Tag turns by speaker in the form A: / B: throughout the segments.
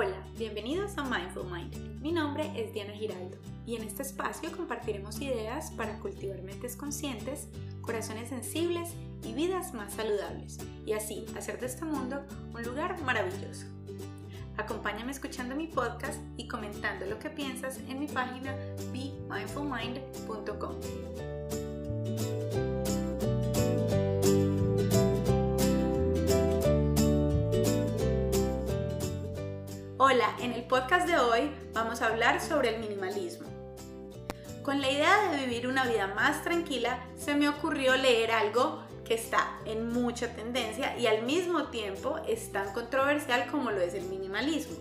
A: Hola, bienvenidos a Mindful Mind. Mi nombre es Diana Giraldo y en este espacio compartiremos ideas para cultivar mentes conscientes, corazones sensibles y vidas más saludables y así hacer de este mundo un lugar maravilloso. Acompáñame escuchando mi podcast y comentando lo que piensas en mi página bemindfulmind.com. Hola, en el podcast de hoy vamos a hablar sobre el minimalismo. Con la idea de vivir una vida más tranquila, se me ocurrió leer algo que está en mucha tendencia y al mismo tiempo es tan controversial como lo es el minimalismo.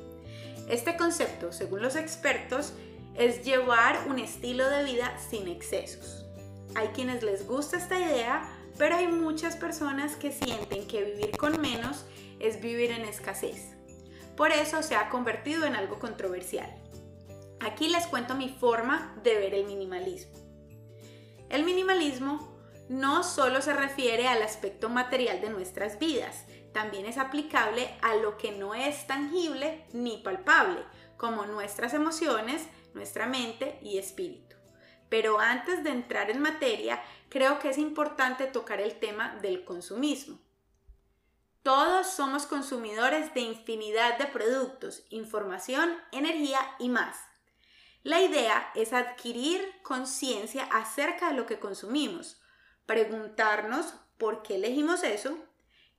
A: Este concepto, según los expertos, es llevar un estilo de vida sin excesos. Hay quienes les gusta esta idea, pero hay muchas personas que sienten que vivir con menos es vivir en escasez. Por eso se ha convertido en algo controversial. Aquí les cuento mi forma de ver el minimalismo. El minimalismo no solo se refiere al aspecto material de nuestras vidas, también es aplicable a lo que no es tangible ni palpable, como nuestras emociones, nuestra mente y espíritu. Pero antes de entrar en materia, creo que es importante tocar el tema del consumismo. Todos somos consumidores de infinidad de productos, información, energía y más. La idea es adquirir conciencia acerca de lo que consumimos, preguntarnos por qué elegimos eso,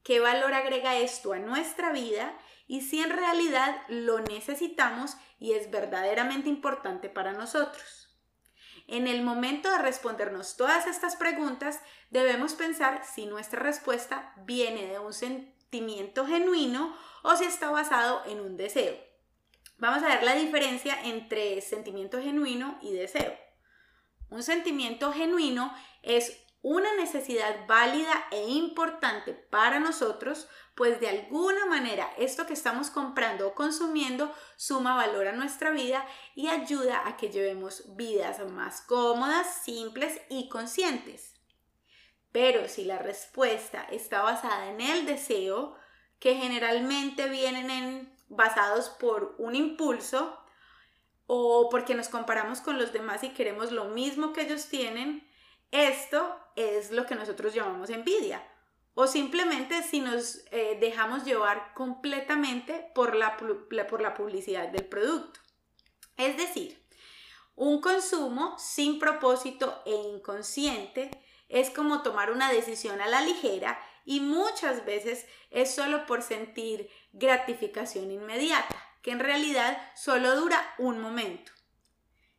A: qué valor agrega esto a nuestra vida y si en realidad lo necesitamos y es verdaderamente importante para nosotros. En el momento de respondernos todas estas preguntas, debemos pensar si nuestra respuesta viene de un sentimiento genuino o si está basado en un deseo. Vamos a ver la diferencia entre sentimiento genuino y deseo. Un sentimiento genuino es una necesidad válida e importante para nosotros, pues de alguna manera esto que estamos comprando o consumiendo suma valor a nuestra vida y ayuda a que llevemos vidas más cómodas, simples y conscientes. Pero si la respuesta está basada en el deseo, que generalmente vienen en, basados por un impulso o porque nos comparamos con los demás y queremos lo mismo que ellos tienen, esto es lo que nosotros llamamos envidia. O simplemente si nos eh, dejamos llevar completamente por la, por la publicidad del producto. Es decir, un consumo sin propósito e inconsciente es como tomar una decisión a la ligera y muchas veces es solo por sentir gratificación inmediata, que en realidad solo dura un momento.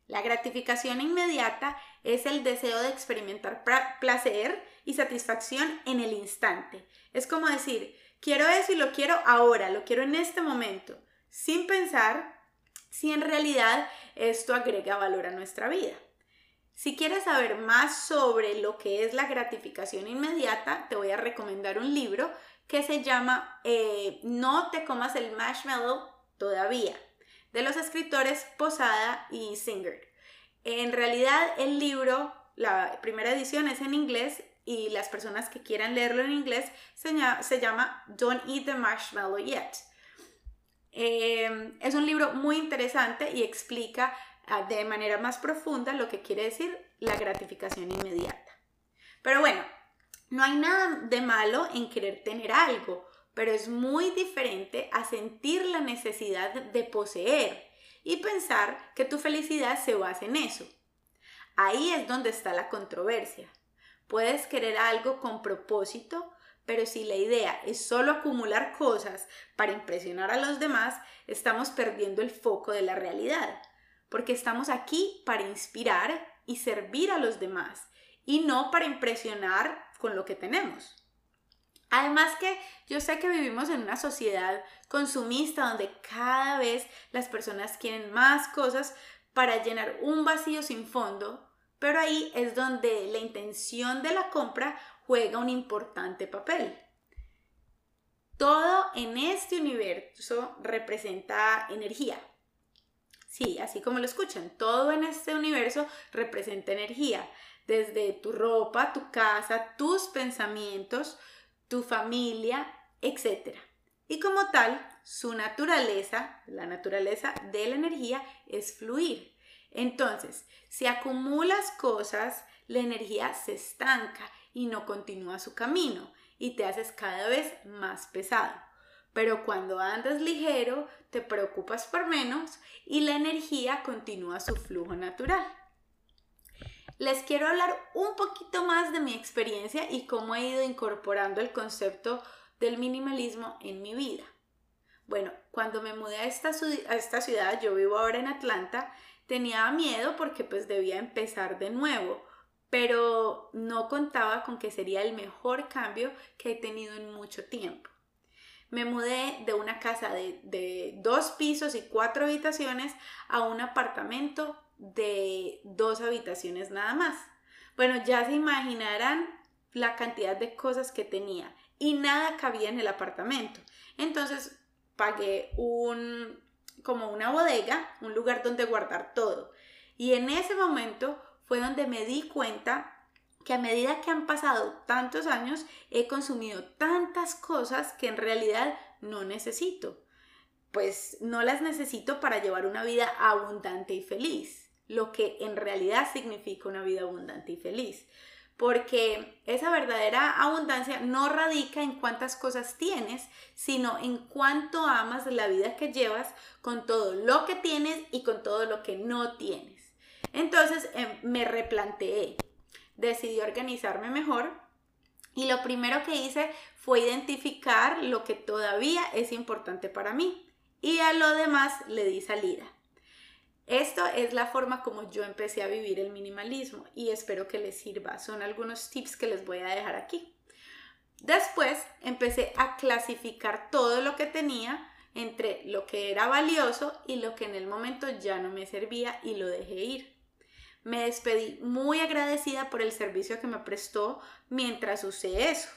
A: La gratificación inmediata es el deseo de experimentar placer y satisfacción en el instante. Es como decir, quiero eso y lo quiero ahora, lo quiero en este momento, sin pensar si en realidad esto agrega valor a nuestra vida. Si quieres saber más sobre lo que es la gratificación inmediata, te voy a recomendar un libro que se llama eh, No te comas el marshmallow todavía, de los escritores Posada y Singer. En realidad el libro, la primera edición es en inglés y las personas que quieran leerlo en inglés se, llama Don't Eat the Marshmallow Yet. Eh, es un libro muy interesante y explica de manera más profunda lo que quiere decir la gratificación inmediata. Pero bueno, no hay nada de malo en querer tener algo, pero es muy diferente a sentir la necesidad de poseer y pensar que tu felicidad se basa en eso. Ahí es donde está la controversia. Puedes querer algo con propósito, pero si la idea es solo acumular cosas para impresionar a los demás, estamos perdiendo el foco de la realidad porque estamos aquí para inspirar y servir a los demás y no para impresionar con lo que tenemos. Además que yo sé que vivimos en una sociedad consumista donde cada vez las personas quieren más cosas para llenar un vacío sin fondo, pero ahí es donde la intención de la compra juega un importante papel. Todo en este universo representa energía, Sí, así como lo escuchan, todo en este universo representa energía, desde tu ropa, tu casa, tus pensamientos, tu familia, etc. Y como tal, su naturaleza, la naturaleza de la energía, es fluir. Entonces, si acumulas cosas, la energía se estanca y no continúa su camino y te haces cada vez más pesado. Pero cuando andas ligero, te preocupas por menos y la energía continúa su flujo natural. Les quiero hablar un poquito más de mi experiencia y cómo he ido incorporando el concepto del minimalismo en mi vida. Bueno, cuando me mudé a esta, ciudad, yo vivo ahora en Atlanta, tenía miedo porque pues debía empezar de nuevo, pero no contaba con que sería el mejor cambio que he tenido en mucho tiempo. Me mudé de una casa de dos pisos y cuatro habitaciones a un apartamento de dos habitaciones nada más. Bueno, ya se imaginarán la cantidad de cosas que tenía y nada cabía en el apartamento. Entonces pagué un como una bodega, un lugar donde guardar todo. Y en ese momento fue donde me di cuenta que a medida que han pasado tantos años he consumido tantas cosas que en realidad no necesito. Pues no las necesito para llevar una vida abundante y feliz, lo que en realidad significa una vida abundante y feliz. Porque esa verdadera abundancia no radica en cuántas cosas tienes, sino en cuánto amas la vida que llevas con todo lo que tienes y con todo lo que no tienes. Entonces em, me replanteé, decidí organizarme mejor y lo primero que hice fue identificar lo que todavía es importante para mí y a lo demás le di salida. Esto es la forma como yo empecé a vivir el minimalismo y espero que les sirva. Son algunos tips que les voy a dejar aquí. Después empecé a clasificar todo lo que tenía entre lo que era valioso y lo que en el momento ya no me servía y lo dejé ir. Me despedí muy agradecida por el servicio que me prestó mientras usé eso.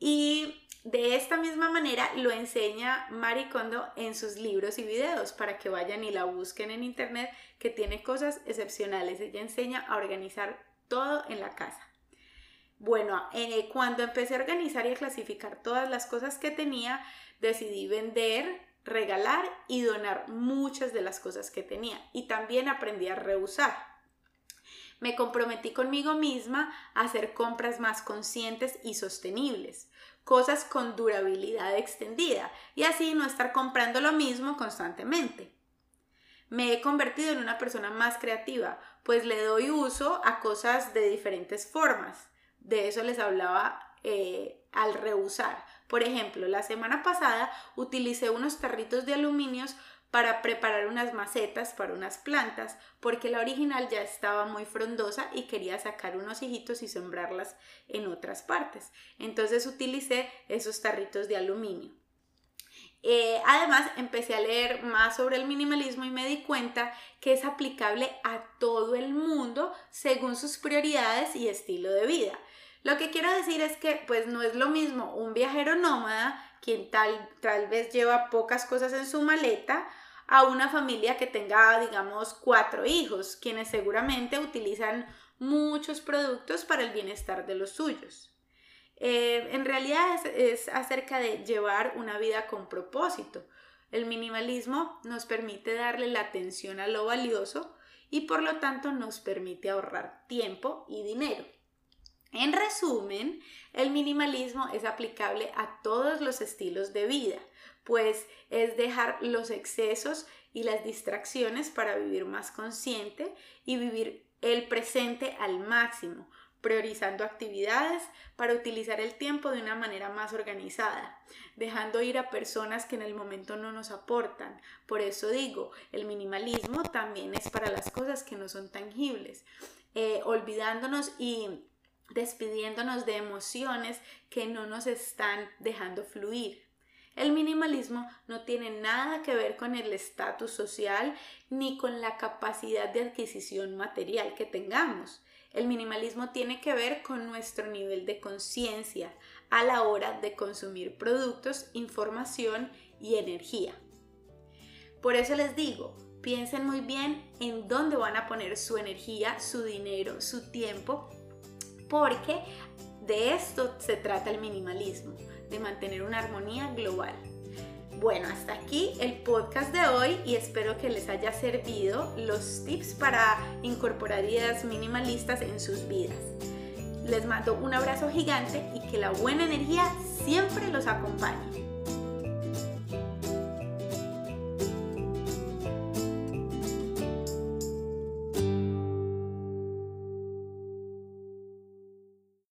A: Y de esta misma manera lo enseña Maricondo en sus libros y videos para que vayan y la busquen en internet que tiene cosas excepcionales. Ella enseña a organizar todo en la casa. Bueno, eh, cuando empecé a organizar y a clasificar todas las cosas que tenía, decidí vender, regalar y donar muchas de las cosas que tenía. Y también aprendí a reusar me comprometí conmigo misma a hacer compras más conscientes y sostenibles, cosas con durabilidad extendida y así no estar comprando lo mismo constantemente. Me he convertido en una persona más creativa, pues le doy uso a cosas de diferentes formas. De eso les hablaba eh, al reusar. Por ejemplo, la semana pasada utilicé unos tarritos de aluminios para preparar unas macetas para unas plantas, porque la original ya estaba muy frondosa y quería sacar unos hijitos y sembrarlas en otras partes. Entonces utilicé esos tarritos de aluminio. Eh, además, empecé a leer más sobre el minimalismo y me di cuenta que es aplicable a todo el mundo según sus prioridades y estilo de vida. Lo que quiero decir es que pues no es lo mismo un viajero nómada, quien tal, tal vez lleva pocas cosas en su maleta, a una familia que tenga, digamos, cuatro hijos, quienes seguramente utilizan muchos productos para el bienestar de los suyos. Eh, en realidad es, acerca de llevar una vida con propósito. El minimalismo nos permite darle la atención a lo valioso y por lo tanto nos permite ahorrar tiempo y dinero. En resumen, el minimalismo es aplicable a todos los estilos de vida, pues es dejar los excesos y las distracciones para vivir más consciente y vivir el presente al máximo, priorizando actividades para utilizar el tiempo de una manera más organizada, dejando ir a personas que en el momento no nos aportan. Por eso digo, el minimalismo también es para las cosas que no son tangibles, eh, olvidándonos y despidiéndonos de emociones que no nos están dejando fluir. El minimalismo no tiene nada que ver con el estatus social ni con la capacidad de adquisición material que tengamos. El minimalismo tiene que ver con nuestro nivel de conciencia a la hora de consumir productos, información y energía. Por eso les digo, piensen muy bien en dónde van a poner su energía, su dinero, su tiempo, porque de esto se trata el minimalismo de mantener una armonía global. Bueno, hasta aquí el podcast de hoy y espero que les haya servido los tips para incorporar ideas minimalistas en sus vidas. Les mando un abrazo gigante y que la buena energía siempre los acompañe.